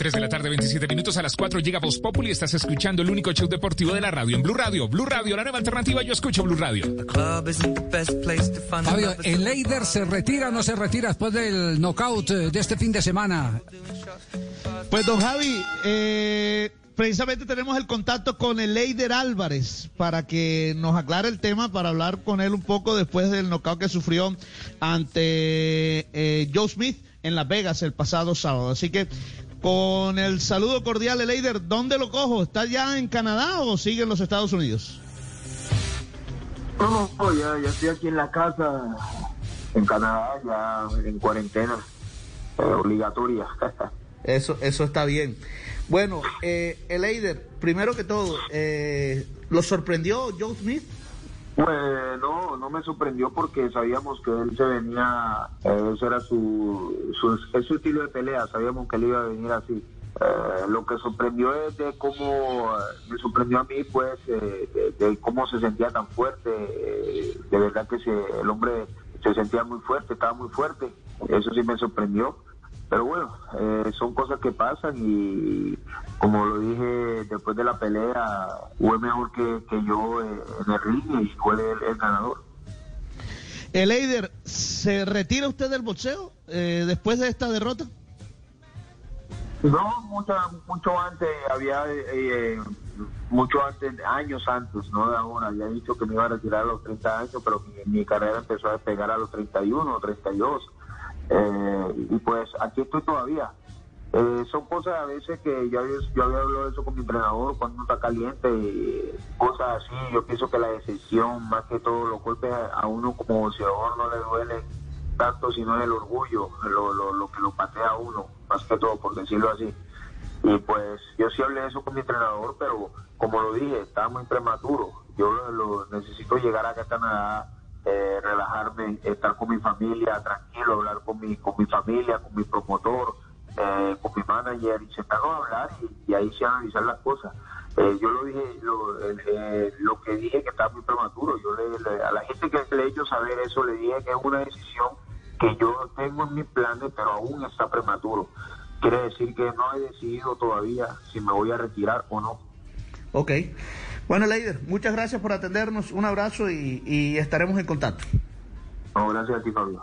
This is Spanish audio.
3 de la tarde, 27 minutos a las 4 llega Voz Populi. Estás escuchando el único show deportivo de la radio en Blue Radio. Blue Radio, la nueva alternativa. Yo escucho Blue Radio. Fabio, ¿el Leider se retira o no se retira después del knockout eh, de este fin de semana? Pues don Javi, eh, precisamente tenemos el contacto con el Leider Álvarez para que nos aclare el tema, para hablar con él un poco después del knockout que sufrió ante eh, Joe Smith en Las Vegas el pasado sábado. Así que con el saludo cordial, Leider, ¿dónde lo cojo? ¿Está ya en Canadá o sigue en los Estados Unidos? No, no, ya, ya estoy aquí en la casa, en Canadá, ya en cuarentena, eh, obligatoria. Eso, eso está bien. Bueno, eh, Eider, primero que todo, eh, ¿lo sorprendió Joe Smith? Pues me sorprendió porque sabíamos que él se venía, eh, era su, su, es su estilo de pelea, sabíamos que él iba a venir así. Eh, lo que sorprendió es de cómo, me sorprendió a mí pues, eh, de, de cómo se sentía tan fuerte, eh, de verdad que se, el hombre se sentía muy fuerte, estaba muy fuerte, eso sí me sorprendió. Pero bueno, eh, son cosas que pasan y como lo dije después de la pelea, fue mejor que, que yo eh, en el ring y fue el, el ganador. El Eider, ¿se retira usted del boxeo eh, después de esta derrota? No, mucho, mucho antes, había eh, mucho antes, años antes, no de ahora, había dicho que me iba a retirar a los 30 años, pero mi, mi carrera empezó a despegar a los 31 o 32. Eh, y pues aquí estoy todavía. Eh, son cosas a veces que yo, había- hablado de eso con mi entrenador cuando uno está caliente, y cosas así. Yo pienso que la decisión, más que todo, los golpes a, uno como boxeador no le duele tanto, sino el orgullo, lo, lo, que lo patea a uno, más que todo, por decirlo así. Y pues yo sí hablé de eso con mi entrenador, pero como lo dije, estaba muy prematuro. Yo lo, necesito llegar a Canadá, eh, relajarme, estar con mi familia, tranquilo, hablar con mi, con mi familia, con mi promotor, eh, con mi manager, y sentarnos a hablar y, y ahí sí analizar las cosas. Eh, yo lo dije, lo, eh, eh, lo que dije que estaba muy prematuro. Yo le, le- a la gente que le he hecho saber eso, le dije que es una decisión que yo tengo en mis planes, pero aún está prematuro. Quiere decir que no he decidido todavía si me voy a retirar o no. Ok. Bueno, Leider, muchas gracias por atendernos. Un abrazo y, y estaremos en contacto. No, gracias a ti, Fabio.